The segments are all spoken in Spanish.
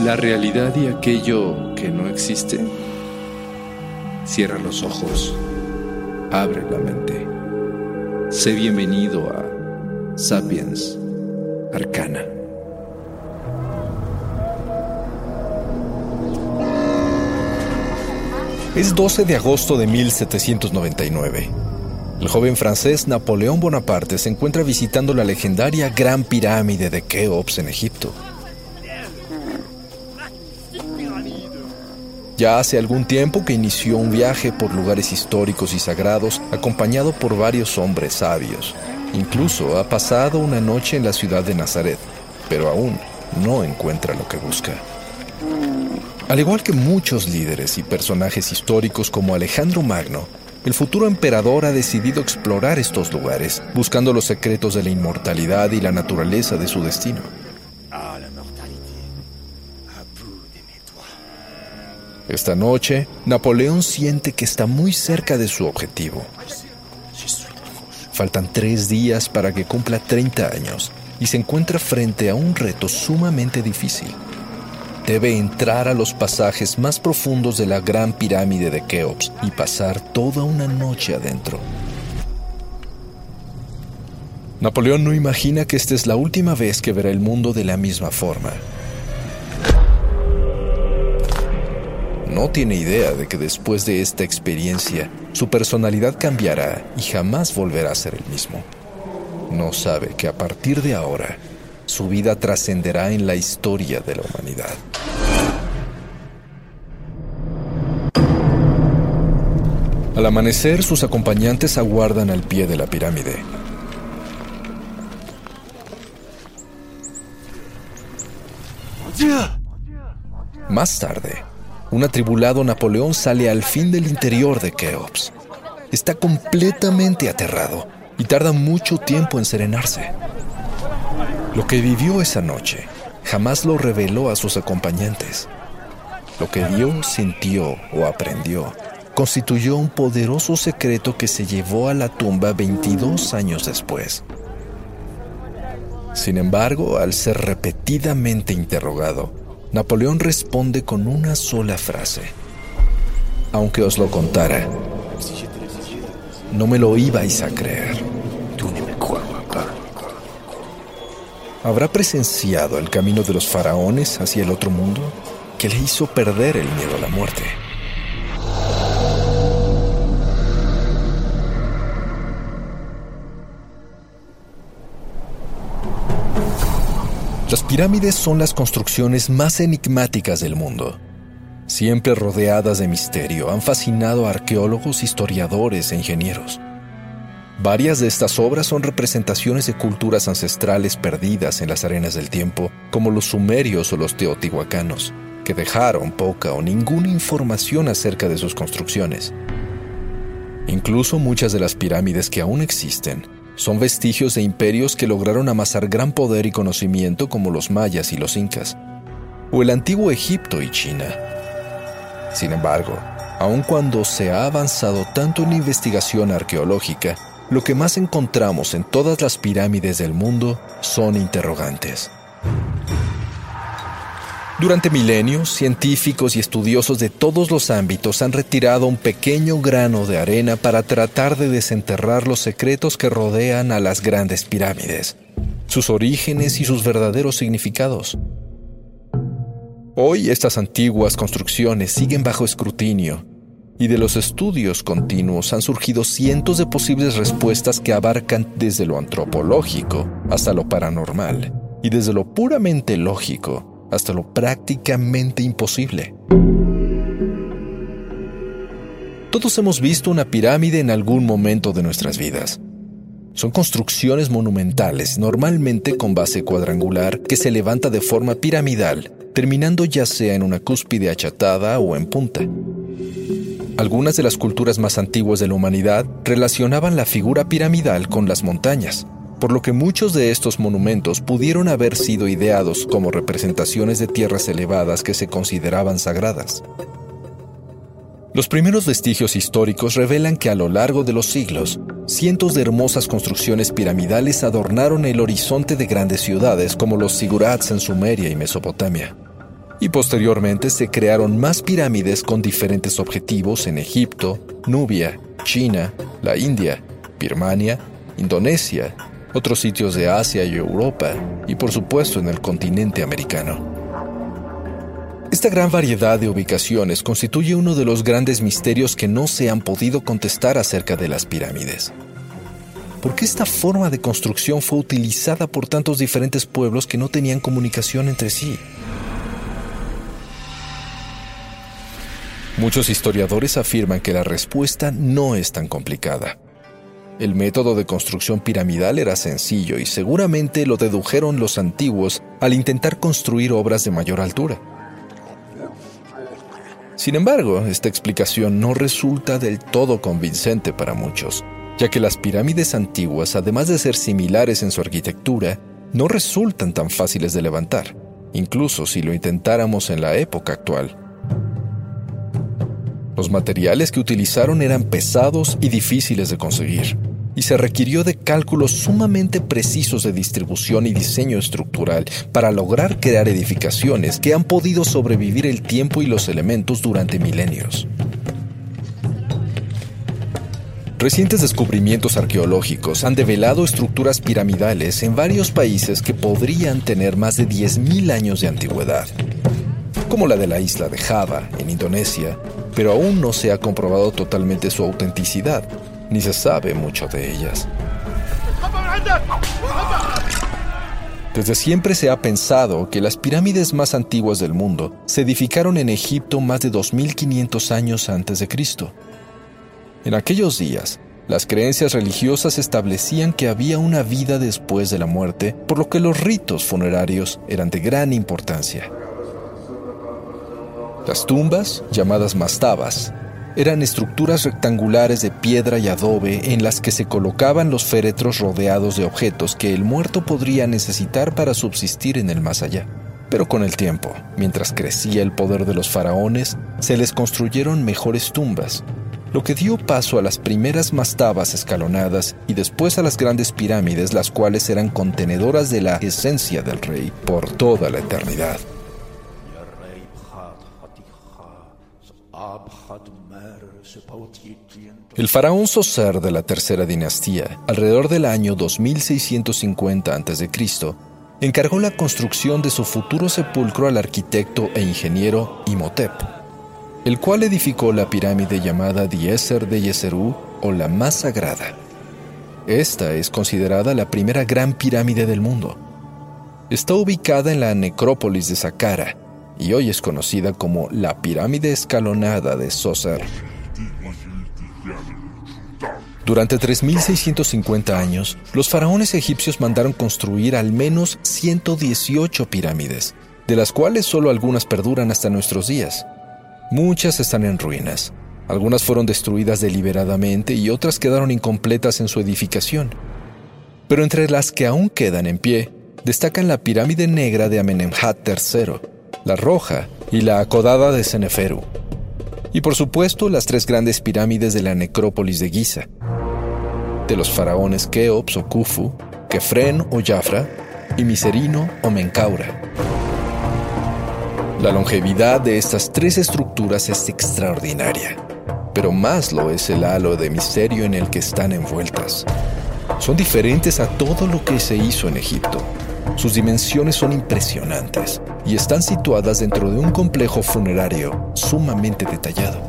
La realidad y aquello que no existe. Cierra los ojos, abre la mente. Sé bienvenido a Sapiens Arcana. Es 12 de agosto de 1799. El joven francés Napoleón Bonaparte se encuentra visitando la legendaria Gran Pirámide de Keops en Egipto. Ya hace algún tiempo que inició un viaje por lugares históricos y sagrados acompañado por varios hombres sabios. Incluso ha pasado una noche en la ciudad de Nazaret, pero aún no encuentra lo que busca. Al igual que muchos líderes y personajes históricos como Alejandro Magno, el futuro emperador ha decidido explorar estos lugares, buscando los secretos de la inmortalidad y la naturaleza de su destino. Esta noche, Napoleón siente que está muy cerca de su objetivo. Faltan tres días para que cumpla 30 años y se encuentra frente a un reto sumamente difícil. Debe entrar a los pasajes más profundos de la gran pirámide de Keops y pasar toda una noche adentro. Napoleón no imagina que esta es la última vez que verá el mundo de la misma forma. No tiene idea de que después de esta experiencia, su personalidad cambiará y jamás volverá a ser el mismo. No sabe que a partir de ahora, su vida trascenderá en la historia de la humanidad. Al amanecer, sus acompañantes aguardan al pie de la pirámide. Más tarde, un atribulado Napoleón sale al fin del interior de Keops. Está completamente aterrado y tarda mucho tiempo en serenarse. Lo que vivió esa noche jamás lo reveló a sus acompañantes. Lo que vio, sintió o aprendió constituyó un poderoso secreto que se llevó a la tumba 22 años después. Sin embargo, al ser repetidamente interrogado, Napoleón responde con una sola frase. Aunque os lo contara, no me lo ibais a creer. ¿Habrá presenciado el camino de los faraones hacia el otro mundo que le hizo perder el miedo a la muerte? Las pirámides son las construcciones más enigmáticas del mundo. Siempre rodeadas de misterio, han fascinado a arqueólogos, historiadores e ingenieros. Varias de estas obras son representaciones de culturas ancestrales perdidas en las arenas del tiempo, como los sumerios o los teotihuacanos, que dejaron poca o ninguna información acerca de sus construcciones. Incluso muchas de las pirámides que aún existen son vestigios de imperios que lograron amasar gran poder y conocimiento como los mayas y los incas, o el antiguo Egipto y China. Sin embargo, Aun cuando se ha avanzado tanto en investigación arqueológica, lo que más encontramos en todas las pirámides del mundo son interrogantes. Durante milenios, científicos y estudiosos de todos los ámbitos han retirado un pequeño grano de arena para tratar de desenterrar los secretos que rodean a las grandes pirámides, sus orígenes y sus verdaderos significados. Hoy estas antiguas construcciones siguen bajo escrutinio y de los estudios continuos han surgido cientos de posibles respuestas que abarcan desde lo antropológico hasta lo paranormal y desde lo puramente lógico hasta lo prácticamente imposible. Todos hemos visto una pirámide en algún momento de nuestras vidas. Son construcciones monumentales, normalmente con base cuadrangular, que se levanta de forma piramidal, terminando ya sea en una cúspide achatada o en punta. Algunas de las culturas más antiguas de la humanidad relacionaban la figura piramidal con las montañas, por lo que muchos de estos monumentos pudieron haber sido ideados como representaciones de tierras elevadas que se consideraban sagradas. Los primeros vestigios históricos revelan que a lo largo de los siglos, cientos de hermosas construcciones piramidales adornaron el horizonte de grandes ciudades como los sigurats en Sumeria y Mesopotamia. Y posteriormente se crearon más pirámides con diferentes objetivos en Egipto, Nubia, China, la India, Birmania, Indonesia, otros sitios de Asia y Europa, y por supuesto en el continente americano. Esta gran variedad de ubicaciones constituye uno de los grandes misterios que no se han podido contestar acerca de las pirámides. ¿Por qué esta forma de construcción fue utilizada por tantos diferentes pueblos que no tenían comunicación entre sí? Muchos historiadores afirman que la respuesta no es tan complicada. El método de construcción piramidal era sencillo y seguramente lo dedujeron los antiguos al intentar construir obras de mayor altura. Sin embargo, esta explicación no resulta del todo convincente para muchos, ya que las pirámides antiguas, además de ser similares en su arquitectura, no resultan tan fáciles de levantar, incluso si lo intentáramos en la época actual. Los materiales que utilizaron eran pesados y difíciles de conseguir, y se requirió de cálculos sumamente precisos de distribución y diseño estructural para lograr crear edificaciones que han podido sobrevivir el tiempo y los elementos durante milenios. Recientes descubrimientos arqueológicos han develado estructuras piramidales en varios países que podrían tener más de 10.000 años de antigüedad, como la de la isla de Java, en Indonesia, pero aún no se ha comprobado totalmente su autenticidad, ni se sabe mucho de ellas. Desde siempre se ha pensado que las pirámides más antiguas del mundo se edificaron en Egipto más de 2500 años antes de Cristo. En aquellos días, las creencias religiosas establecían que había una vida después de la muerte, por lo que los ritos funerarios eran de gran importancia. Las tumbas, llamadas mastabas, eran estructuras rectangulares de piedra y adobe en las que se colocaban los féretros rodeados de objetos que el muerto podría necesitar para subsistir en el más allá. Pero con el tiempo, mientras crecía el poder de los faraones, se les construyeron mejores tumbas, lo que dio paso a las primeras mastabas escalonadas y después a las grandes pirámides, las cuales eran contenedoras de la esencia del rey por toda la eternidad. El faraón Soser de la tercera dinastía, alrededor del año 2650 a.C., encargó la construcción de su futuro sepulcro al arquitecto e ingeniero Imhotep, el cual edificó la pirámide llamada Diezer de Yeserú o la más sagrada. Esta es considerada la primera gran pirámide del mundo. Está ubicada en la necrópolis de Saqqara y hoy es conocida como la pirámide escalonada de Soser. Durante 3.650 años, los faraones egipcios mandaron construir al menos 118 pirámides, de las cuales solo algunas perduran hasta nuestros días. Muchas están en ruinas, algunas fueron destruidas deliberadamente y otras quedaron incompletas en su edificación. Pero entre las que aún quedan en pie, destacan la pirámide negra de Amenemhat III, la roja y la acodada de Seneferu. Y por supuesto las tres grandes pirámides de la necrópolis de Giza, de los faraones Keops o Khufu, Kefren o Jafra y Miserino o Menkaura. La longevidad de estas tres estructuras es extraordinaria, pero más lo es el halo de misterio en el que están envueltas. Son diferentes a todo lo que se hizo en Egipto. Sus dimensiones son impresionantes y están situadas dentro de un complejo funerario sumamente detallado.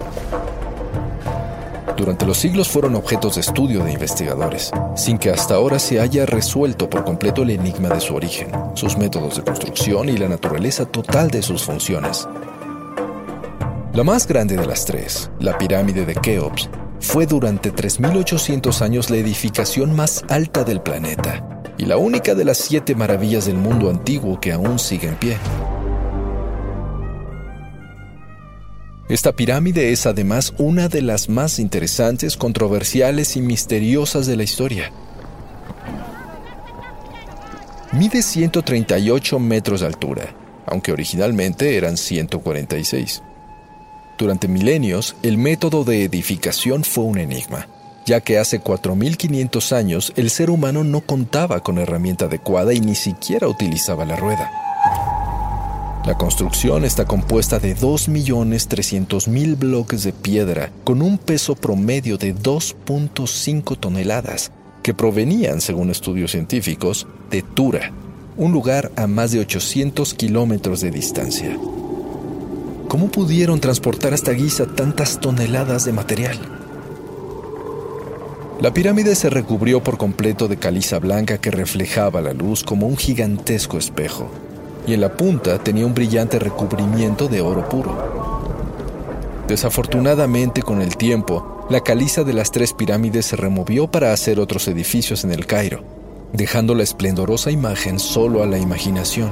Durante los siglos fueron objetos de estudio de investigadores, sin que hasta ahora se haya resuelto por completo el enigma de su origen, sus métodos de construcción y la naturaleza total de sus funciones. La más grande de las tres, la pirámide de Keops, fue durante 3.800 años la edificación más alta del planeta y la única de las siete maravillas del mundo antiguo que aún sigue en pie. Esta pirámide es además una de las más interesantes, controversiales y misteriosas de la historia. Mide 138 metros de altura, aunque originalmente eran 146. Durante milenios, el método de edificación fue un enigma, ya que hace 4.500 años el ser humano no contaba con herramienta adecuada y ni siquiera utilizaba la rueda. La construcción está compuesta de 2.300.000 bloques de piedra con un peso promedio de 2.5 toneladas, que provenían, según estudios científicos, de Tura, un lugar a más de 800 kilómetros de distancia. ¿Cómo pudieron transportar hasta Giza tantas toneladas de material? La pirámide se recubrió por completo de caliza blanca que reflejaba la luz como un gigantesco espejo y en la punta tenía un brillante recubrimiento de oro puro. Desafortunadamente, con el tiempo, la caliza de las tres pirámides se removió para hacer otros edificios en el Cairo, dejando la esplendorosa imagen solo a la imaginación.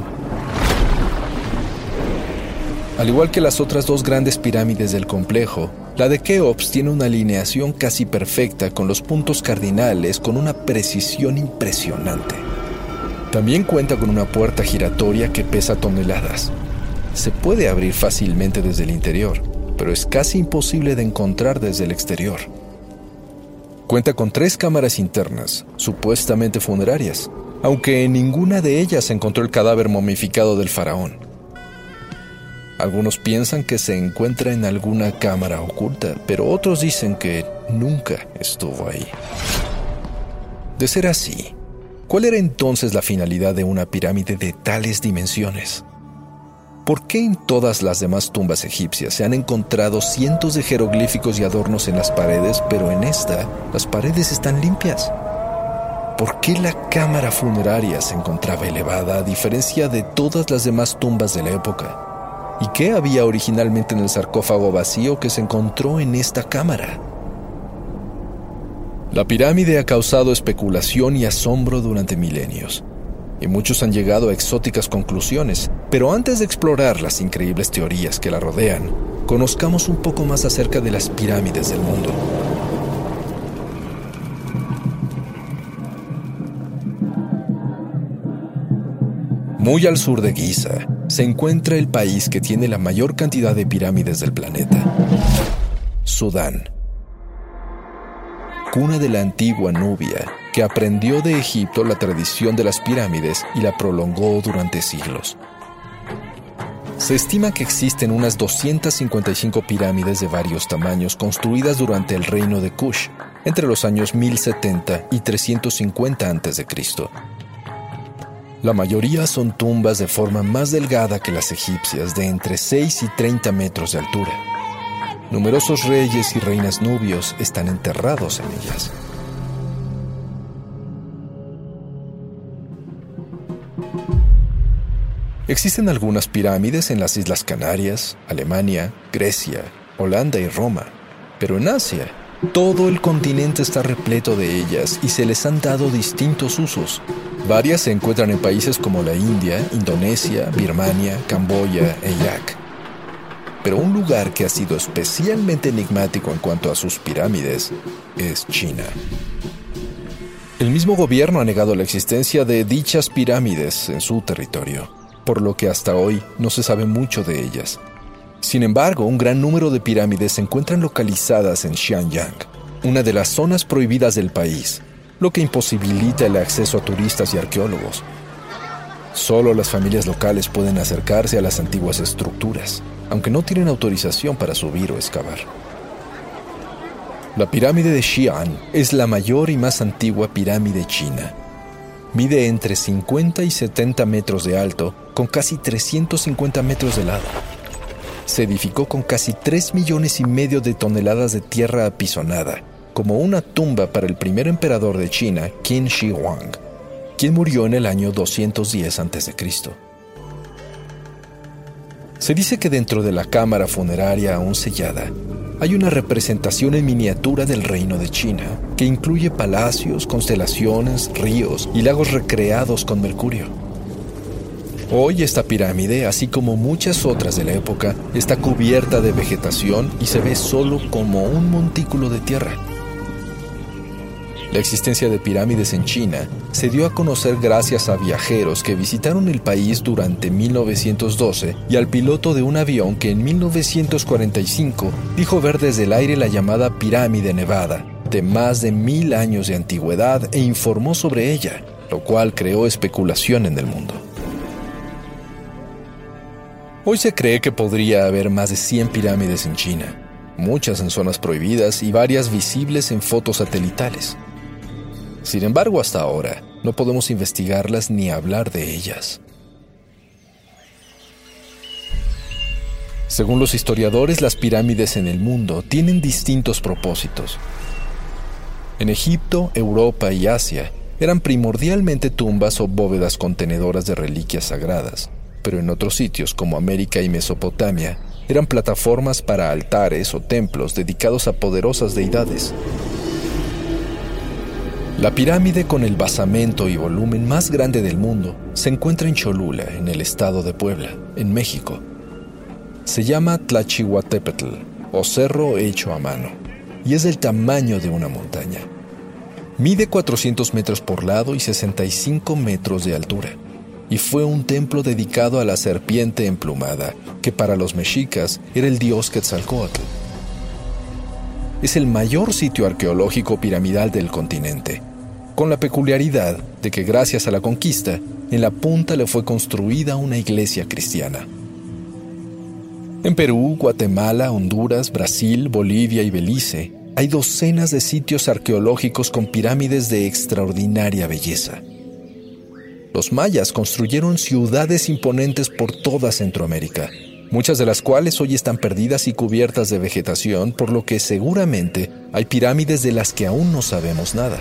Al igual que las otras dos grandes pirámides del complejo, la de Keops tiene una alineación casi perfecta con los puntos cardinales con una precisión impresionante. También cuenta con una puerta giratoria que pesa toneladas. Se puede abrir fácilmente desde el interior, pero es casi imposible de encontrar desde el exterior. Cuenta con tres cámaras internas, supuestamente funerarias, aunque en ninguna de ellas se encontró el cadáver momificado del faraón. Algunos piensan que se encuentra en alguna cámara oculta, pero otros dicen que nunca estuvo ahí. De ser así, ¿Cuál era entonces la finalidad de una pirámide de tales dimensiones? ¿Por qué en todas las demás tumbas egipcias se han encontrado cientos de jeroglíficos y adornos en las paredes, pero en esta las paredes están limpias? ¿Por qué la cámara funeraria se encontraba elevada a diferencia de todas las demás tumbas de la época? ¿Y qué había originalmente en el sarcófago vacío que se encontró en esta cámara? La pirámide ha causado especulación y asombro durante milenios, y muchos han llegado a exóticas conclusiones, pero antes de explorar las increíbles teorías que la rodean, conozcamos un poco más acerca de las pirámides del mundo. Muy al sur de Giza se encuentra el país que tiene la mayor cantidad de pirámides del planeta, Sudán cuna de la antigua Nubia, que aprendió de Egipto la tradición de las pirámides y la prolongó durante siglos. Se estima que existen unas 255 pirámides de varios tamaños construidas durante el reino de Kush, entre los años 1070 y 350 a.C. La mayoría son tumbas de forma más delgada que las egipcias, de entre 6 y 30 metros de altura. Numerosos reyes y reinas nubios están enterrados en ellas. Existen algunas pirámides en las Islas Canarias, Alemania, Grecia, Holanda y Roma, pero en Asia todo el continente está repleto de ellas y se les han dado distintos usos. Varias se encuentran en países como la India, Indonesia, Birmania, Camboya e Irak pero un lugar que ha sido especialmente enigmático en cuanto a sus pirámides es China. El mismo gobierno ha negado la existencia de dichas pirámides en su territorio, por lo que hasta hoy no se sabe mucho de ellas. Sin embargo, un gran número de pirámides se encuentran localizadas en Xianyang, una de las zonas prohibidas del país, lo que imposibilita el acceso a turistas y arqueólogos. Solo las familias locales pueden acercarse a las antiguas estructuras, aunque no tienen autorización para subir o excavar. La pirámide de Xi'an es la mayor y más antigua pirámide china. Mide entre 50 y 70 metros de alto, con casi 350 metros de lado. Se edificó con casi 3 millones y medio de toneladas de tierra apisonada, como una tumba para el primer emperador de China, Qin Shi Huang quien murió en el año 210 a.C. Se dice que dentro de la cámara funeraria aún sellada hay una representación en miniatura del reino de China, que incluye palacios, constelaciones, ríos y lagos recreados con mercurio. Hoy esta pirámide, así como muchas otras de la época, está cubierta de vegetación y se ve solo como un montículo de tierra. La existencia de pirámides en China se dio a conocer gracias a viajeros que visitaron el país durante 1912 y al piloto de un avión que en 1945 dijo ver desde el aire la llamada Pirámide Nevada, de más de mil años de antigüedad e informó sobre ella, lo cual creó especulación en el mundo. Hoy se cree que podría haber más de 100 pirámides en China, muchas en zonas prohibidas y varias visibles en fotos satelitales. Sin embargo, hasta ahora, no podemos investigarlas ni hablar de ellas. Según los historiadores, las pirámides en el mundo tienen distintos propósitos. En Egipto, Europa y Asia eran primordialmente tumbas o bóvedas contenedoras de reliquias sagradas, pero en otros sitios como América y Mesopotamia eran plataformas para altares o templos dedicados a poderosas deidades. La pirámide con el basamento y volumen más grande del mundo se encuentra en Cholula, en el estado de Puebla, en México. Se llama Tlachihuatepetl, o cerro hecho a mano, y es del tamaño de una montaña. Mide 400 metros por lado y 65 metros de altura, y fue un templo dedicado a la serpiente emplumada, que para los mexicas era el dios Quetzalcoatl es el mayor sitio arqueológico piramidal del continente, con la peculiaridad de que gracias a la conquista, en la punta le fue construida una iglesia cristiana. En Perú, Guatemala, Honduras, Brasil, Bolivia y Belice hay docenas de sitios arqueológicos con pirámides de extraordinaria belleza. Los mayas construyeron ciudades imponentes por toda Centroamérica, muchas de las cuales hoy están perdidas y cubiertas de vegetación, por lo que seguramente hay pirámides de las que aún no sabemos nada.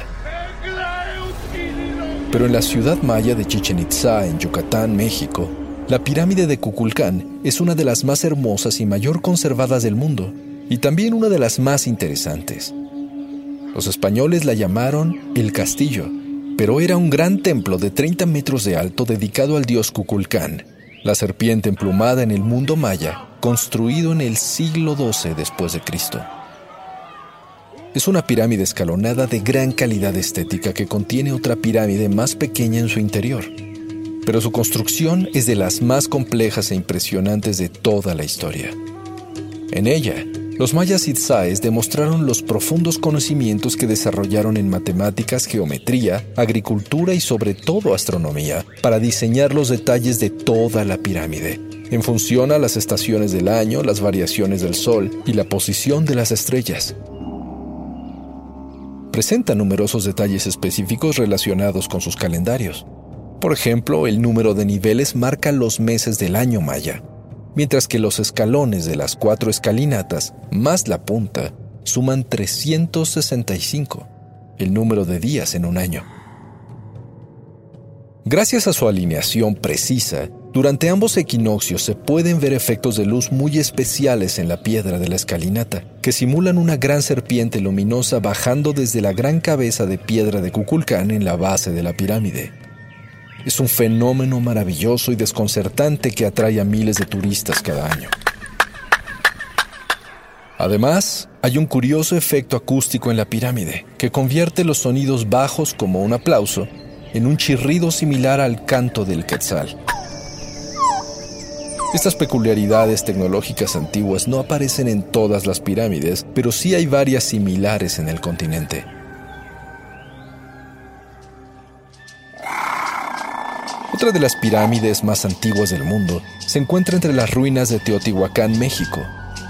Pero en la ciudad maya de Chichen Itza, en Yucatán, México, la pirámide de Cuculcán es una de las más hermosas y mayor conservadas del mundo, y también una de las más interesantes. Los españoles la llamaron el castillo, pero era un gran templo de 30 metros de alto dedicado al dios Cuculcán, la serpiente emplumada en el mundo maya, construido en el siglo XII después de Cristo. Es una pirámide escalonada de gran calidad estética que contiene otra pirámide más pequeña en su interior, pero su construcción es de las más complejas e impresionantes de toda la historia. En ella, los mayas itzaes demostraron los profundos conocimientos que desarrollaron en matemáticas, geometría, agricultura y sobre todo astronomía para diseñar los detalles de toda la pirámide, en función a las estaciones del año, las variaciones del sol y la posición de las estrellas. Presenta numerosos detalles específicos relacionados con sus calendarios. Por ejemplo, el número de niveles marca los meses del año maya, mientras que los escalones de las cuatro escalinatas, más la punta, suman 365, el número de días en un año. Gracias a su alineación precisa, durante ambos equinoccios se pueden ver efectos de luz muy especiales en la piedra de la escalinata, que simulan una gran serpiente luminosa bajando desde la gran cabeza de piedra de Cuculcán en la base de la pirámide. Es un fenómeno maravilloso y desconcertante que atrae a miles de turistas cada año. Además, hay un curioso efecto acústico en la pirámide que convierte los sonidos bajos como un aplauso en un chirrido similar al canto del quetzal. Estas peculiaridades tecnológicas antiguas no aparecen en todas las pirámides, pero sí hay varias similares en el continente. Otra de las pirámides más antiguas del mundo se encuentra entre las ruinas de Teotihuacán, México,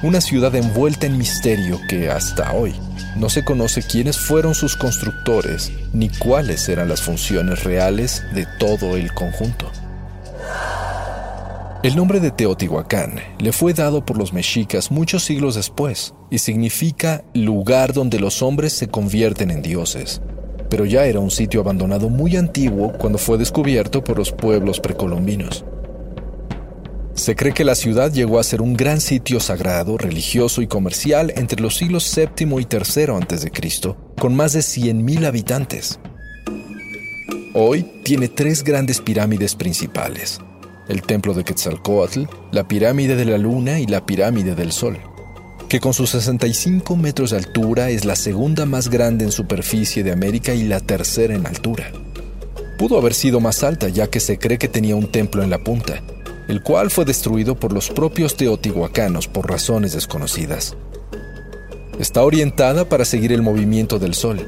una ciudad envuelta en misterio que hasta hoy no se conoce quiénes fueron sus constructores ni cuáles eran las funciones reales de todo el conjunto. El nombre de Teotihuacán le fue dado por los mexicas muchos siglos después y significa lugar donde los hombres se convierten en dioses pero ya era un sitio abandonado muy antiguo cuando fue descubierto por los pueblos precolombinos. Se cree que la ciudad llegó a ser un gran sitio sagrado, religioso y comercial entre los siglos VII y III a.C., con más de 100.000 habitantes. Hoy tiene tres grandes pirámides principales, el templo de Quetzalcoatl, la pirámide de la luna y la pirámide del sol que con sus 65 metros de altura es la segunda más grande en superficie de América y la tercera en altura. Pudo haber sido más alta ya que se cree que tenía un templo en la punta, el cual fue destruido por los propios teotihuacanos por razones desconocidas. Está orientada para seguir el movimiento del sol,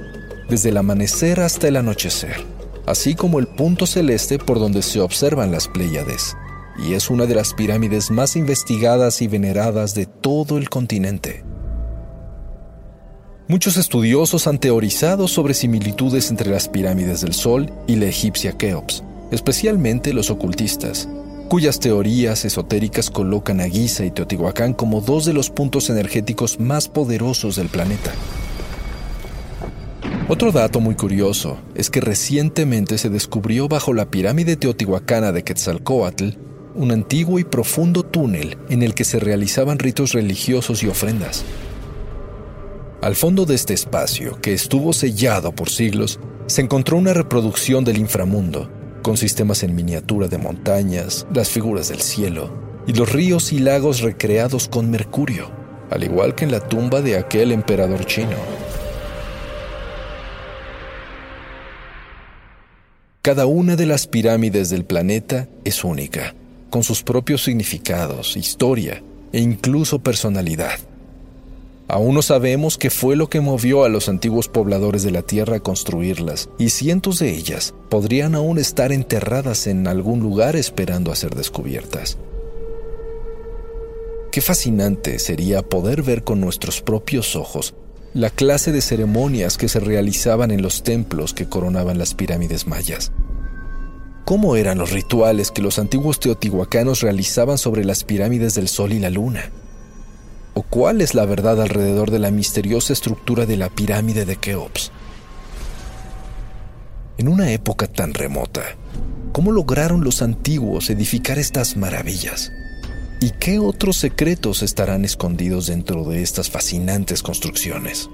desde el amanecer hasta el anochecer, así como el punto celeste por donde se observan las Pléyades y es una de las pirámides más investigadas y veneradas de todo el continente. Muchos estudiosos han teorizado sobre similitudes entre las pirámides del Sol y la egipcia Keops, especialmente los ocultistas, cuyas teorías esotéricas colocan a Giza y Teotihuacán como dos de los puntos energéticos más poderosos del planeta. Otro dato muy curioso es que recientemente se descubrió bajo la pirámide teotihuacana de Quetzalcoatl un antiguo y profundo túnel en el que se realizaban ritos religiosos y ofrendas. Al fondo de este espacio, que estuvo sellado por siglos, se encontró una reproducción del inframundo, con sistemas en miniatura de montañas, las figuras del cielo y los ríos y lagos recreados con mercurio, al igual que en la tumba de aquel emperador chino. Cada una de las pirámides del planeta es única con sus propios significados, historia e incluso personalidad. Aún no sabemos qué fue lo que movió a los antiguos pobladores de la Tierra a construirlas, y cientos de ellas podrían aún estar enterradas en algún lugar esperando a ser descubiertas. Qué fascinante sería poder ver con nuestros propios ojos la clase de ceremonias que se realizaban en los templos que coronaban las pirámides mayas. ¿Cómo eran los rituales que los antiguos teotihuacanos realizaban sobre las pirámides del Sol y la Luna? ¿O cuál es la verdad alrededor de la misteriosa estructura de la pirámide de Keops? En una época tan remota, ¿cómo lograron los antiguos edificar estas maravillas? ¿Y qué otros secretos estarán escondidos dentro de estas fascinantes construcciones?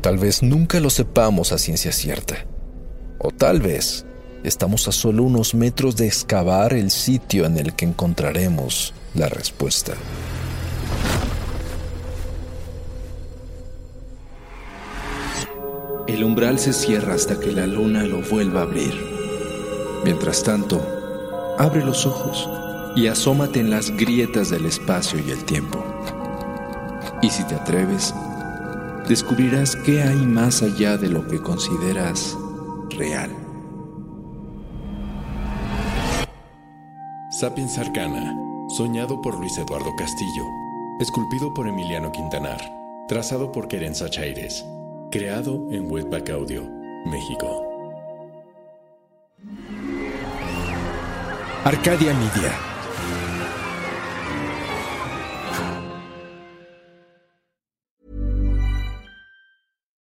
Tal vez nunca lo sepamos a ciencia cierta. O tal vez Estamos a solo unos metros de excavar el sitio en el que encontraremos la respuesta. El umbral se cierra hasta que la luna lo vuelva a abrir. Mientras tanto, abre los ojos y asómate en las grietas del espacio y el tiempo. Y si te atreves, descubrirás qué hay más allá de lo que consideras real. Sapiens Arcana, soñado por Luis Eduardo Castillo, esculpido por Emiliano Quintanar, trazado por Querenza Chaires, creado en Webback Audio, México. Arcadia Media.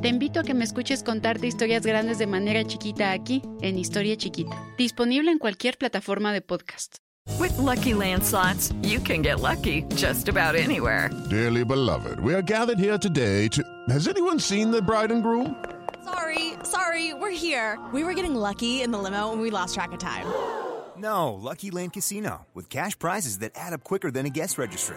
Te invito a que me escuches contarte historias grandes de manera chiquita aquí, en Historia Chiquita. Disponible en cualquier plataforma de podcast. With lucky landslots, you can get lucky just about anywhere. Dearly beloved, we are gathered here today to. Has anyone seen the bride and groom? Sorry, sorry, we're here. We were getting lucky in the limo and we lost track of time. No, Lucky Land Casino, with cash prizes that add up quicker than a guest registry.